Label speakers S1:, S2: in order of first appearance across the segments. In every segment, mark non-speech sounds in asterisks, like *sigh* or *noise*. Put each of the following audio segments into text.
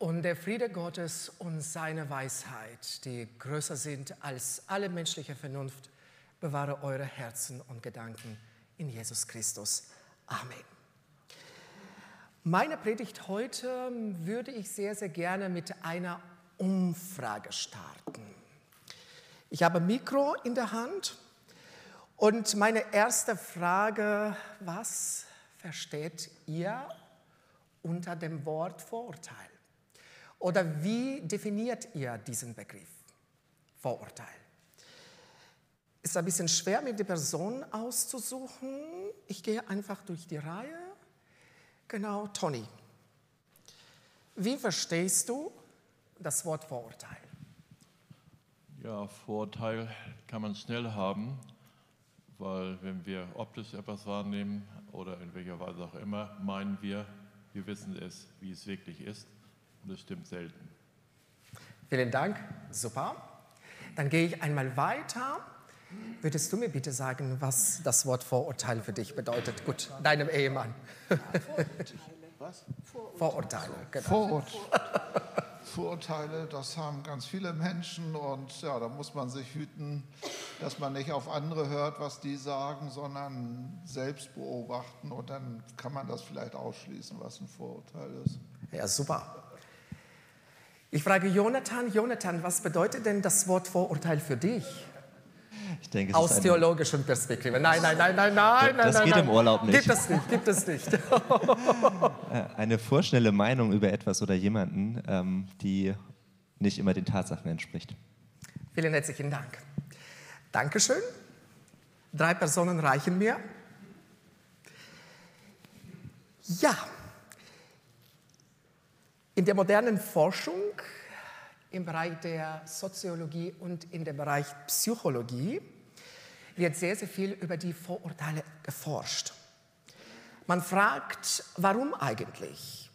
S1: Und der Friede Gottes und seine Weisheit, die größer sind als alle menschliche Vernunft, bewahre eure Herzen und Gedanken in Jesus Christus. Amen. Meine Predigt heute würde ich sehr, sehr gerne mit einer Umfrage starten. Ich habe ein Mikro in der Hand und meine erste Frage, was versteht ihr unter dem Wort Vorurteil? Oder wie definiert ihr diesen Begriff Vorurteil? Ist ein bisschen schwer, mir die Person auszusuchen. Ich gehe einfach durch die Reihe. Genau, Toni. Wie verstehst du das Wort Vorurteil?
S2: Ja, Vorurteil kann man schnell haben, weil wenn wir optisch etwas wahrnehmen oder in welcher Weise auch immer, meinen wir, wir wissen es, wie es wirklich ist. Und das stimmt selten.
S1: Vielen Dank, super. Dann gehe ich einmal weiter. Würdest du mir bitte sagen, was das Wort Vorurteil für dich bedeutet? Gut, deinem Ehemann.
S3: Vorurteile. Was?
S1: Vorurteile, genau.
S3: Vorurteile. Vorurteile, das haben ganz viele Menschen und ja, da muss man sich hüten, dass man nicht auf andere hört, was die sagen, sondern selbst beobachten und dann kann man das vielleicht ausschließen, was ein Vorurteil ist.
S1: Ja, super. Ich frage Jonathan, Jonathan, was bedeutet denn das Wort Vorurteil für dich?
S4: Ich denke,
S1: Aus
S4: eine,
S1: theologischer Perspektive. Nein, nein, nein, nein, nein,
S4: Das
S1: nein.
S4: geht
S1: nein.
S4: im Urlaub nicht.
S1: Gibt es nicht, gibt es nicht. *laughs* *laughs*
S4: eine vorschnelle Meinung über etwas oder jemanden, ähm, die nicht immer den Tatsachen entspricht.
S1: Vielen herzlichen Dank. Dankeschön. Drei Personen reichen mir. Ja, in der modernen Forschung im Bereich der Soziologie und in dem Bereich Psychologie wird sehr, sehr viel über die Vorurteile geforscht. Man fragt, warum eigentlich?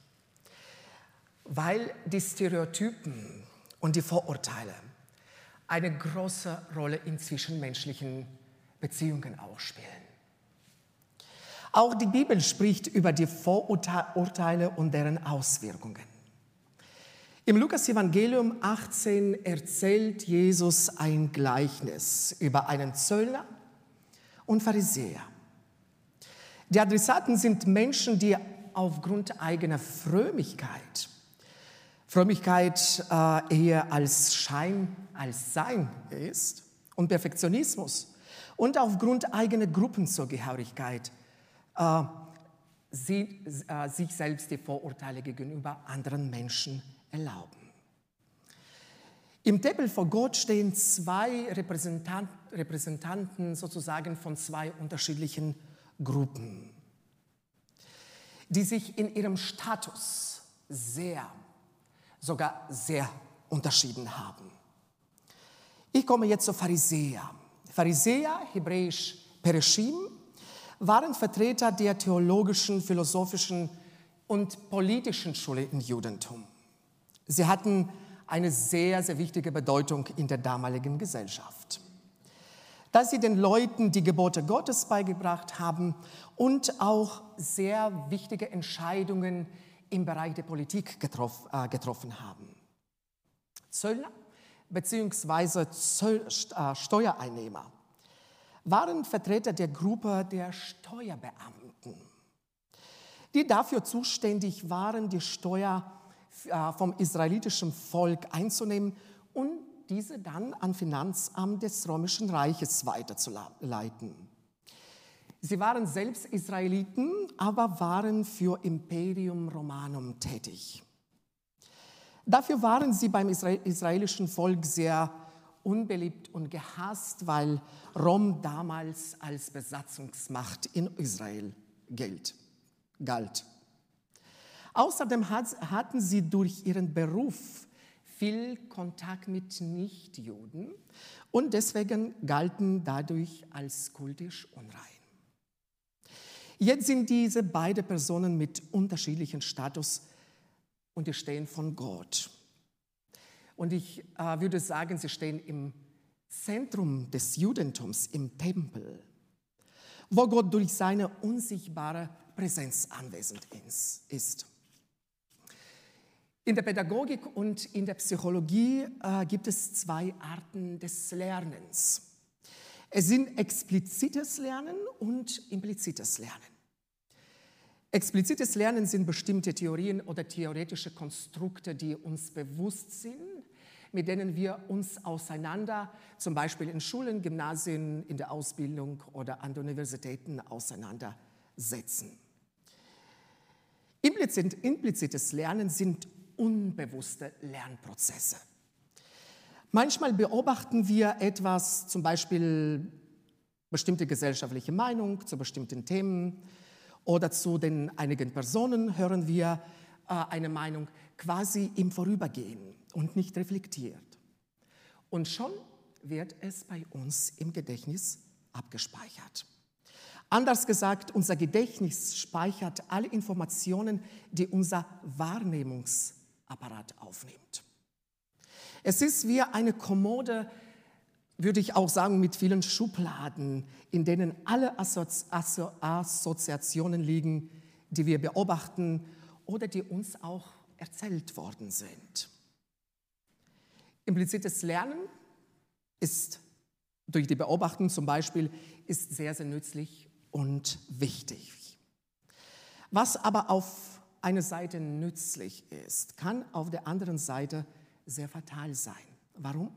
S1: Weil die Stereotypen und die Vorurteile eine große Rolle in zwischenmenschlichen Beziehungen auch spielen. Auch die Bibel spricht über die Vorurteile und deren Auswirkungen. Im Lukas-Evangelium 18 erzählt Jesus ein Gleichnis über einen Zöllner und Pharisäer. Die Adressaten sind Menschen, die aufgrund eigener Frömmigkeit, Frömmigkeit äh, eher als Schein, als Sein ist und Perfektionismus und aufgrund eigener Gruppenzugehörigkeit äh, sie, äh, sich selbst die Vorurteile gegenüber anderen Menschen erlauben. Im Tempel vor Gott stehen zwei Repräsentant, Repräsentanten sozusagen von zwei unterschiedlichen Gruppen, die sich in ihrem Status sehr, sogar sehr unterschieden haben. Ich komme jetzt zu Pharisäer. Pharisäer, hebräisch Pereshim, waren Vertreter der theologischen, philosophischen und politischen Schule im Judentum. Sie hatten eine sehr, sehr wichtige Bedeutung in der damaligen Gesellschaft. Da sie den Leuten die Gebote Gottes beigebracht haben und auch sehr wichtige Entscheidungen im Bereich der Politik getroff, äh, getroffen haben. Zöllner bzw. Äh, Steuereinnehmer waren Vertreter der Gruppe der Steuerbeamten, die dafür zuständig waren, die Steuer vom israelitischen Volk einzunehmen und diese dann an Finanzamt des Römischen Reiches weiterzuleiten. Sie waren selbst Israeliten, aber waren für Imperium Romanum tätig. Dafür waren sie beim israelischen Volk sehr unbeliebt und gehasst, weil Rom damals als Besatzungsmacht in Israel galt. Außerdem hatten sie durch ihren Beruf viel Kontakt mit Nichtjuden und deswegen galten dadurch als kultisch unrein. Jetzt sind diese beiden Personen mit unterschiedlichem Status und die stehen von Gott. Und ich äh, würde sagen, sie stehen im Zentrum des Judentums, im Tempel, wo Gott durch seine unsichtbare Präsenz anwesend ist. In der Pädagogik und in der Psychologie äh, gibt es zwei Arten des Lernens. Es sind explizites Lernen und implizites Lernen. Explizites Lernen sind bestimmte Theorien oder theoretische Konstrukte, die uns bewusst sind, mit denen wir uns auseinander, zum Beispiel in Schulen, Gymnasien, in der Ausbildung oder an den Universitäten auseinandersetzen. Implizit, implizites Lernen sind unbewusste Lernprozesse. Manchmal beobachten wir etwas, zum Beispiel bestimmte gesellschaftliche Meinung zu bestimmten Themen oder zu den einigen Personen hören wir äh, eine Meinung quasi im Vorübergehen und nicht reflektiert. Und schon wird es bei uns im Gedächtnis abgespeichert. Anders gesagt, unser Gedächtnis speichert alle Informationen, die unser Wahrnehmungsapparat aufnimmt. Es ist wie eine Kommode, würde ich auch sagen, mit vielen Schubladen, in denen alle Assozi Asso Assoziationen liegen, die wir beobachten oder die uns auch erzählt worden sind. Implizites Lernen ist durch die Beobachtung zum Beispiel ist sehr, sehr nützlich und wichtig. Was aber auf einer Seite nützlich ist, kann auf der anderen Seite sehr fatal sein. Warum?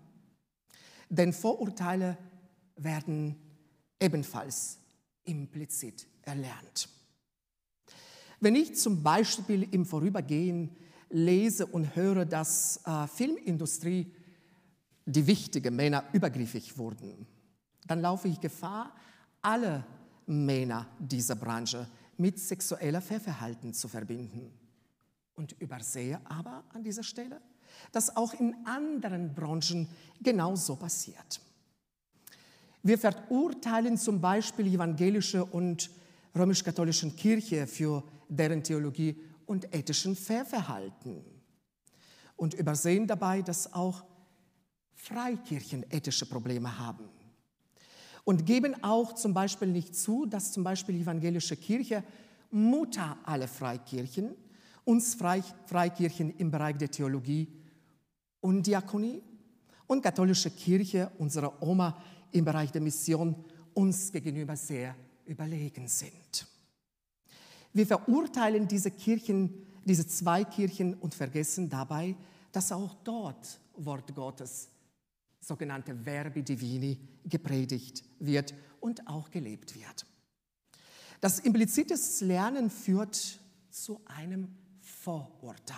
S1: Denn Vorurteile werden ebenfalls implizit erlernt. Wenn ich zum Beispiel im Vorübergehen lese und höre, dass äh, Filmindustrie die wichtigen Männer übergriffig wurden, dann laufe ich Gefahr, alle Männer dieser Branche mit sexueller Fehlverhalten zu verbinden. Und übersehe aber an dieser Stelle, dass auch in anderen Branchen genauso passiert. Wir verurteilen zum Beispiel evangelische und römisch-katholischen Kirche für deren Theologie und ethischen Fehlverhalten und übersehen dabei, dass auch Freikirchen ethische Probleme haben und geben auch zum Beispiel nicht zu, dass zum Beispiel die evangelische Kirche Mutter aller Freikirchen, uns Freikirchen im Bereich der Theologie und Diakonie und katholische Kirche, unsere Oma im Bereich der Mission, uns gegenüber sehr überlegen sind. Wir verurteilen diese Kirchen, diese zwei Kirchen und vergessen dabei, dass auch dort Wort Gottes, sogenannte Verbi Divini, gepredigt wird und auch gelebt wird. Das implizites Lernen führt zu einem Vorurteil.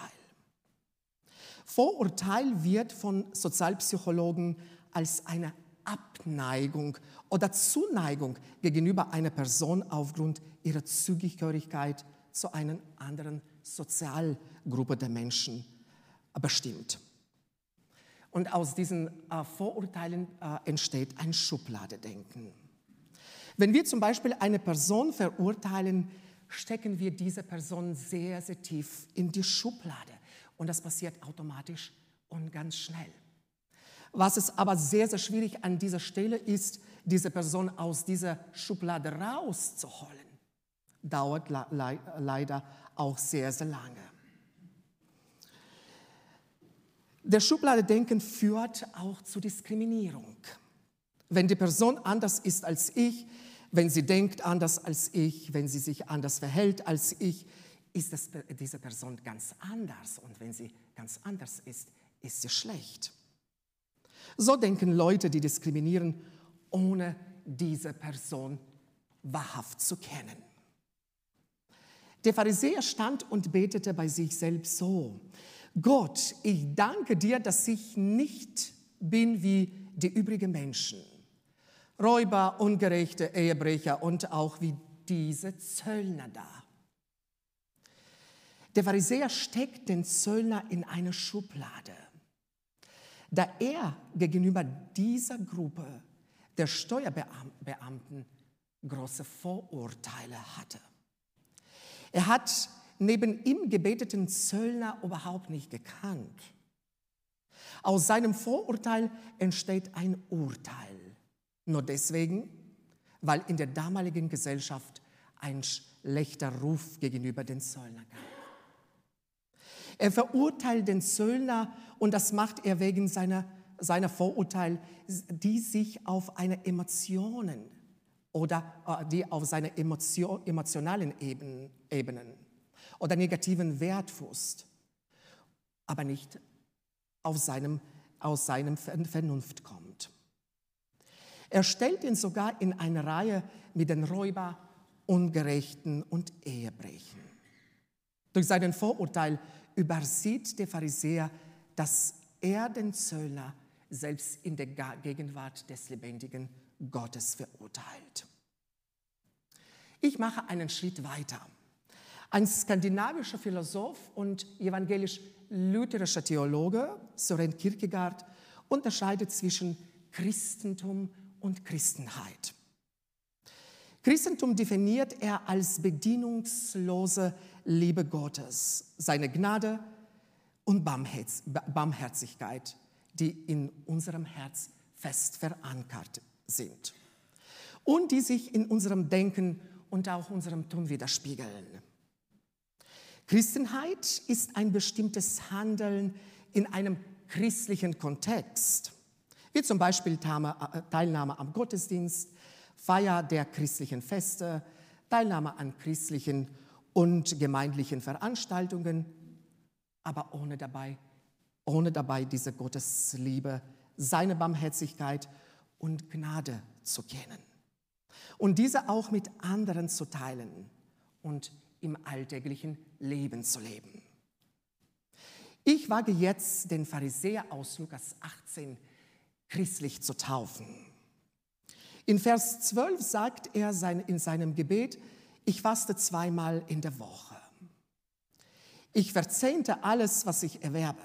S1: Vorurteil wird von Sozialpsychologen als eine Abneigung oder Zuneigung gegenüber einer Person aufgrund ihrer Zugehörigkeit zu einer anderen Sozialgruppe der Menschen bestimmt. Und aus diesen äh, Vorurteilen äh, entsteht ein Schubladedenken. Wenn wir zum Beispiel eine Person verurteilen, stecken wir diese Person sehr, sehr tief in die Schublade. Und das passiert automatisch und ganz schnell. Was es aber sehr, sehr schwierig an dieser Stelle ist, diese Person aus dieser Schublade rauszuholen, dauert le leider auch sehr, sehr lange. Der Schubladedenken führt auch zu Diskriminierung. Wenn die Person anders ist als ich, wenn sie denkt anders als ich, wenn sie sich anders verhält als ich, ist das, diese Person ganz anders. Und wenn sie ganz anders ist, ist sie schlecht. So denken Leute, die diskriminieren, ohne diese Person wahrhaft zu kennen. Der Pharisäer stand und betete bei sich selbst so, Gott, ich danke dir, dass ich nicht bin wie die übrigen Menschen, Räuber, ungerechte Ehebrecher und auch wie diese Zöllner da. Der Pharisäer steckt den Zöllner in eine Schublade, da er gegenüber dieser Gruppe der Steuerbeamten große Vorurteile hatte. Er hat neben ihm gebeteten Zöllner überhaupt nicht gekannt. Aus seinem Vorurteil entsteht ein Urteil. Nur deswegen, weil in der damaligen Gesellschaft ein schlechter Ruf gegenüber den Zöllner gab. Er verurteilt den Zöllner und das macht er wegen seiner, seiner Vorurteile, die sich auf eine Emotionen oder äh, die auf seine Emotion, emotionalen Ebenen oder negativen Wert fußt, aber nicht seinem, aus seinem Vernunft kommt. Er stellt ihn sogar in eine Reihe mit den Räuber, Ungerechten und Ehebrechen. Durch seinen Vorurteil übersieht der Pharisäer, dass er den Zöllner selbst in der Gegenwart des lebendigen Gottes verurteilt. Ich mache einen Schritt weiter. Ein skandinavischer Philosoph und evangelisch-lutherischer Theologe, Søren Kierkegaard, unterscheidet zwischen Christentum und Christenheit. Christentum definiert er als bedienungslose Liebe Gottes, seine Gnade und Barmherzigkeit, die in unserem Herz fest verankert sind und die sich in unserem Denken und auch unserem Tun widerspiegeln. Christenheit ist ein bestimmtes Handeln in einem christlichen Kontext, wie zum Beispiel äh, Teilnahme am Gottesdienst, Feier der christlichen Feste, Teilnahme an christlichen und gemeindlichen Veranstaltungen, aber ohne dabei, ohne dabei diese Gottesliebe, seine Barmherzigkeit und Gnade zu kennen. Und diese auch mit anderen zu teilen und im alltäglichen Leben zu leben. Ich wage jetzt, den Pharisäer aus Lukas 18 christlich zu taufen. In Vers 12 sagt er in seinem Gebet, ich faste zweimal in der Woche. Ich verzehnte alles, was ich erwerbe.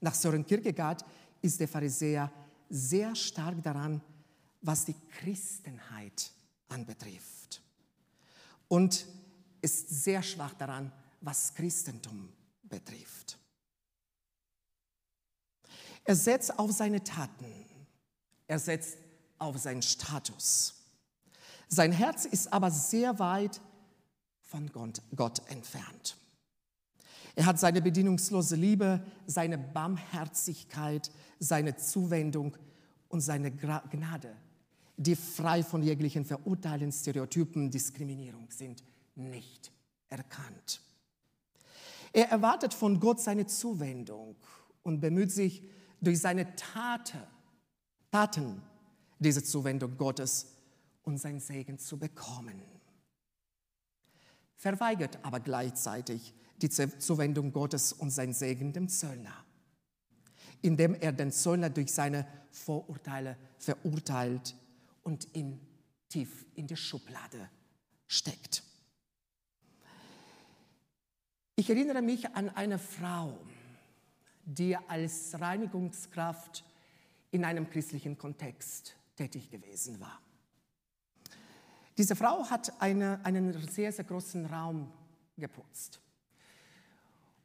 S1: Nach Sören Kierkegaard ist der Pharisäer sehr stark daran, was die Christenheit anbetrifft. Und ist sehr schwach daran, was Christentum betrifft. Er setzt auf seine Taten. Er setzt auf seinen Status. Sein Herz ist aber sehr weit von Gott entfernt. Er hat seine bedienungslose Liebe, seine Barmherzigkeit, seine Zuwendung und seine Gnade, die frei von jeglichen Verurteilen, Stereotypen, Diskriminierung sind, nicht erkannt. Er erwartet von Gott seine Zuwendung und bemüht sich durch seine Taten Taten diese Zuwendung Gottes und sein Segen zu bekommen. Verweigert aber gleichzeitig die Zuwendung Gottes und sein Segen dem Zöllner, indem er den Zöllner durch seine Vorurteile verurteilt und ihn tief in die Schublade steckt. Ich erinnere mich an eine Frau, die als Reinigungskraft in einem christlichen Kontext tätig gewesen war. Diese Frau hat eine, einen sehr, sehr großen Raum geputzt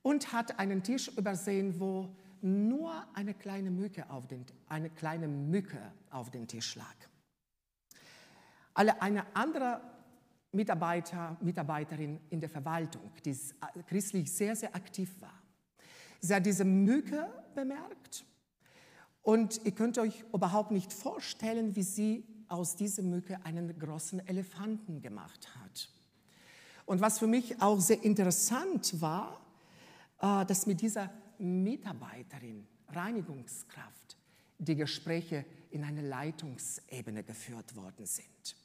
S1: und hat einen Tisch übersehen, wo nur eine kleine Mücke auf den, eine kleine Mücke auf den Tisch lag. Alle eine andere Mitarbeiter, Mitarbeiterin in der Verwaltung, die christlich sehr, sehr aktiv war, sie hat diese Mücke bemerkt und ihr könnt euch überhaupt nicht vorstellen, wie sie aus dieser Mücke einen großen Elefanten gemacht hat. Und was für mich auch sehr interessant war, äh, dass mit dieser Mitarbeiterin, Reinigungskraft, die Gespräche in eine Leitungsebene geführt worden sind.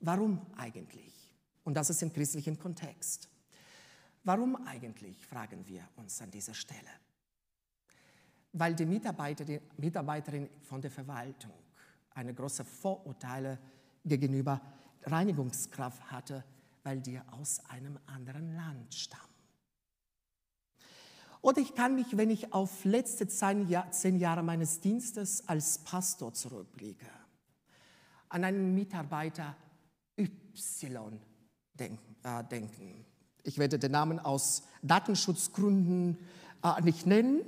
S1: Warum eigentlich? Und das ist im christlichen Kontext. Warum eigentlich, fragen wir uns an dieser Stelle weil die Mitarbeiterin, Mitarbeiterin von der Verwaltung eine große Vorurteile gegenüber Reinigungskraft hatte, weil die aus einem anderen Land stammen. Und ich kann mich, wenn ich auf letzte zehn Jahre meines Dienstes als Pastor zurückblicke, an einen Mitarbeiter Y äh, denken. Ich werde den Namen aus Datenschutzgründen äh, nicht nennen,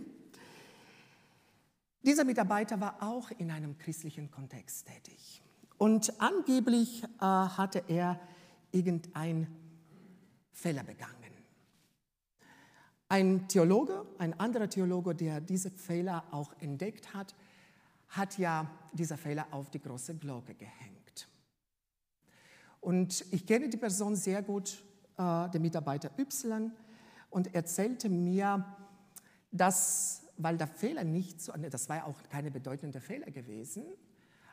S1: dieser Mitarbeiter war auch in einem christlichen Kontext tätig. Und angeblich äh, hatte er irgendeinen Fehler begangen. Ein Theologe, ein anderer Theologe, der diese Fehler auch entdeckt hat, hat ja diese Fehler auf die große Glocke gehängt. Und ich kenne die Person sehr gut, äh, der Mitarbeiter Y, und erzählte mir, dass, weil der Fehler nicht so, das war ja auch keine bedeutende Fehler gewesen,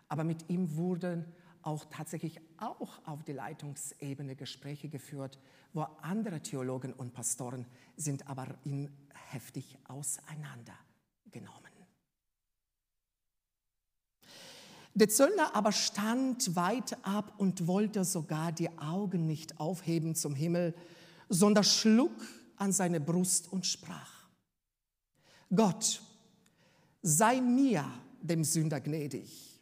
S1: aber mit ihm wurden auch tatsächlich auch auf die Leitungsebene Gespräche geführt, wo andere Theologen und Pastoren sind aber ihn heftig auseinandergenommen. Der Zöllner aber stand weit ab und wollte sogar die Augen nicht aufheben zum Himmel, sondern schlug an seine Brust und sprach, Gott, sei mir, dem Sünder, gnädig.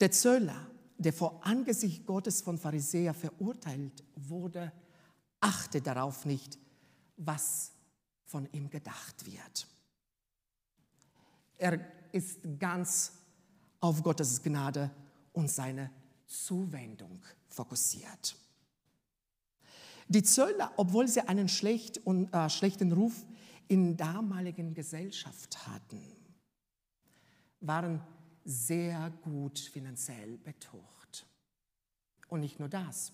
S1: Der Zöllner, der vor Angesicht Gottes von Pharisäer verurteilt wurde, achte darauf nicht, was von ihm gedacht wird. Er ist ganz auf Gottes Gnade und seine Zuwendung fokussiert. Die Zöllner, obwohl sie einen schlecht und, äh, schlechten Ruf in damaligen Gesellschaft hatten, waren sehr gut finanziell betucht. Und nicht nur das.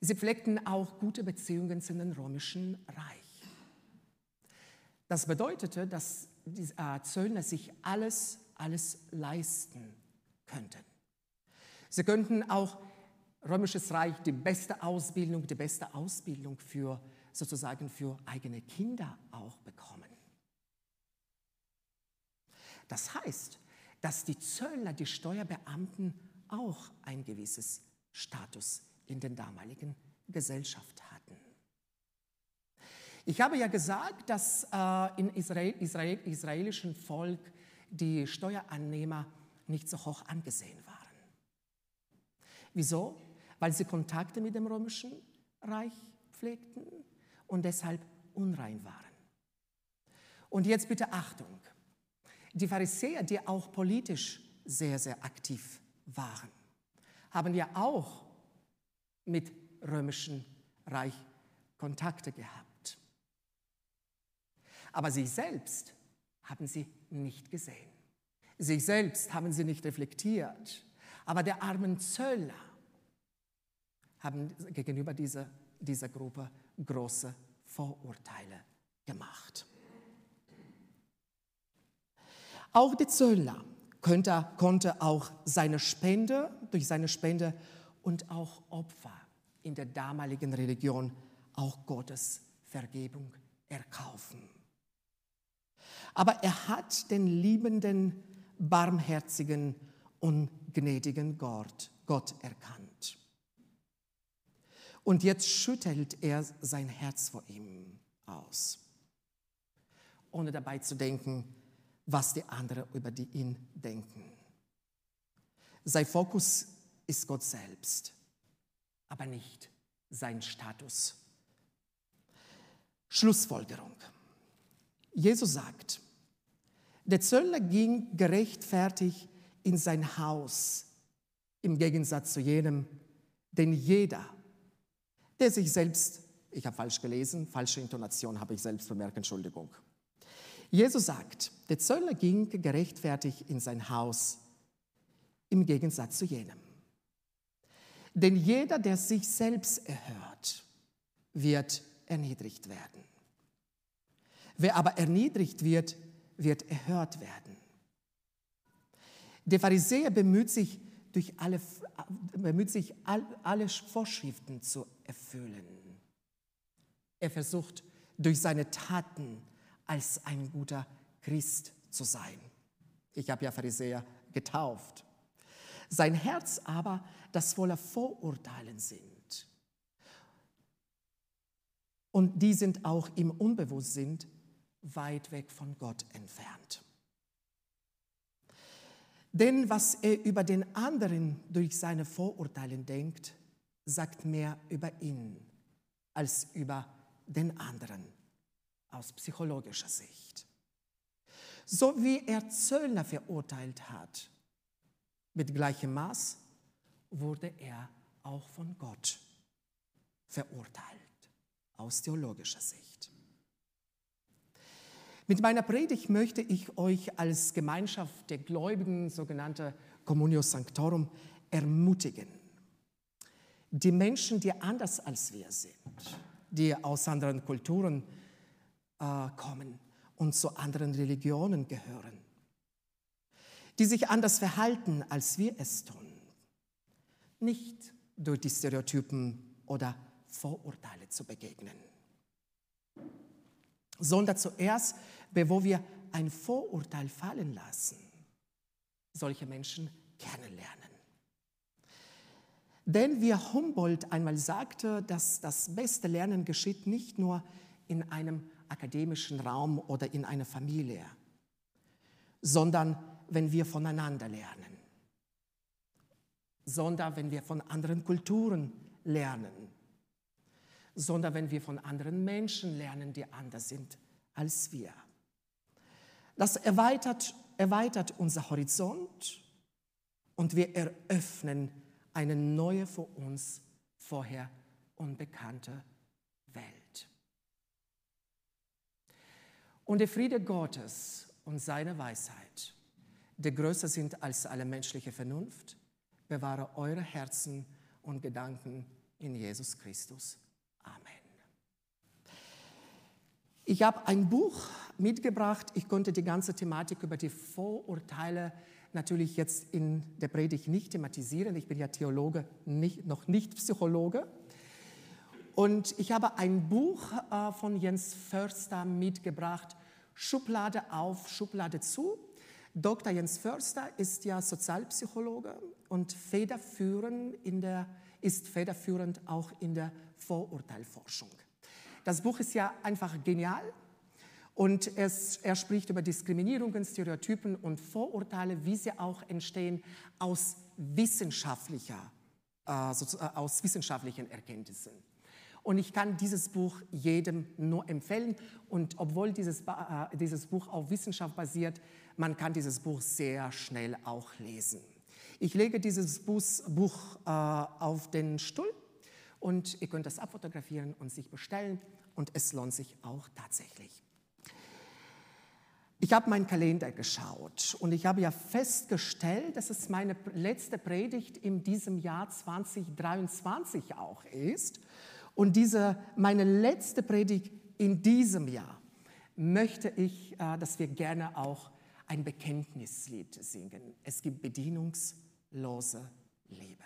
S1: Sie pflegten auch gute Beziehungen zu dem römischen Reich. Das bedeutete, dass die äh, Zöllner sich alles, alles leisten könnten. Sie könnten auch römisches Reich die beste Ausbildung, die beste Ausbildung für sozusagen für eigene Kinder auch bekommen. Das heißt, dass die Zöllner, die Steuerbeamten auch ein gewisses Status in den damaligen Gesellschaft hatten. Ich habe ja gesagt, dass äh, im Israel, Israel, israelischen Volk die Steuerannehmer nicht so hoch angesehen waren. Wieso? Weil sie Kontakte mit dem römischen Reich pflegten und deshalb unrein waren. Und jetzt bitte Achtung. Die Pharisäer, die auch politisch sehr, sehr aktiv waren, haben ja auch mit römischen Reich Kontakte gehabt. Aber sich selbst haben sie nicht gesehen. Sich selbst haben sie nicht reflektiert. Aber der armen Zöllner haben gegenüber dieser, dieser Gruppe große Vorurteile gemacht. Auch der Zöllner könnte, konnte auch seine Spende, durch seine Spende und auch Opfer in der damaligen Religion auch Gottes Vergebung erkaufen aber er hat den liebenden, barmherzigen und gnädigen Gott, Gott erkannt. Und jetzt schüttelt er sein Herz vor ihm aus, ohne dabei zu denken, was die anderen über die ihn denken. Sein Fokus ist Gott selbst, aber nicht sein Status. Schlussfolgerung. Jesus sagt, der Zöllner ging gerechtfertigt in sein Haus, im Gegensatz zu jenem, denn jeder, der sich selbst, ich habe falsch gelesen, falsche Intonation habe ich selbst bemerkt, Entschuldigung. Jesus sagt, der Zöllner ging gerechtfertigt in sein Haus, im Gegensatz zu jenem. Denn jeder, der sich selbst erhört, wird erniedrigt werden. Wer aber erniedrigt wird, wird erhört werden. Der Pharisäer bemüht sich, durch alle, bemüht sich alle Vorschriften zu erfüllen. Er versucht durch seine Taten als ein guter Christ zu sein. Ich habe ja Pharisäer getauft. Sein Herz aber, das voller Vorurteilen sind. Und die sind auch im Unbewusstsein weit weg von Gott entfernt. Denn was er über den anderen durch seine Vorurteile denkt, sagt mehr über ihn als über den anderen aus psychologischer Sicht. So wie er Zöllner verurteilt hat, mit gleichem Maß wurde er auch von Gott verurteilt, aus theologischer Sicht. Mit meiner Predigt möchte ich euch als Gemeinschaft der Gläubigen, sogenannte Communio Sanctorum, ermutigen. Die Menschen, die anders als wir sind, die aus anderen Kulturen äh, kommen und zu anderen Religionen gehören, die sich anders verhalten, als wir es tun, nicht durch die Stereotypen oder Vorurteile zu begegnen, sondern zuerst, bevor wir ein Vorurteil fallen lassen, solche Menschen kennenlernen. Denn wie Humboldt einmal sagte, dass das beste Lernen geschieht nicht nur in einem akademischen Raum oder in einer Familie, sondern wenn wir voneinander lernen, sondern wenn wir von anderen Kulturen lernen, sondern wenn wir von anderen Menschen lernen, die anders sind als wir. Das erweitert, erweitert unser Horizont und wir eröffnen eine neue für uns vorher unbekannte Welt. Und der Friede Gottes und seine Weisheit, die größer sind als alle menschliche Vernunft, bewahre eure Herzen und Gedanken in Jesus Christus. Amen. Ich habe ein Buch mitgebracht. Ich konnte die ganze Thematik über die Vorurteile natürlich jetzt in der Predigt nicht thematisieren. Ich bin ja Theologe, nicht, noch nicht Psychologe. Und ich habe ein Buch äh, von Jens Förster mitgebracht, Schublade auf, Schublade zu. Dr. Jens Förster ist ja Sozialpsychologe und federführend in der, ist federführend auch in der Vorurteilforschung. Das Buch ist ja einfach genial. Und es, er spricht über Diskriminierungen, Stereotypen und Vorurteile, wie sie auch entstehen aus, wissenschaftlicher, äh, äh, aus wissenschaftlichen Erkenntnissen. Und ich kann dieses Buch jedem nur empfehlen. Und obwohl dieses, äh, dieses Buch auf Wissenschaft basiert, man kann dieses Buch sehr schnell auch lesen. Ich lege dieses Buch äh, auf den Stuhl und ihr könnt das abfotografieren und sich bestellen. Und es lohnt sich auch tatsächlich. Ich habe meinen Kalender geschaut und ich habe ja festgestellt, dass es meine letzte Predigt in diesem Jahr 2023 auch ist. Und diese, meine letzte Predigt in diesem Jahr möchte ich, äh, dass wir gerne auch ein Bekenntnislied singen. Es gibt bedienungslose Liebe.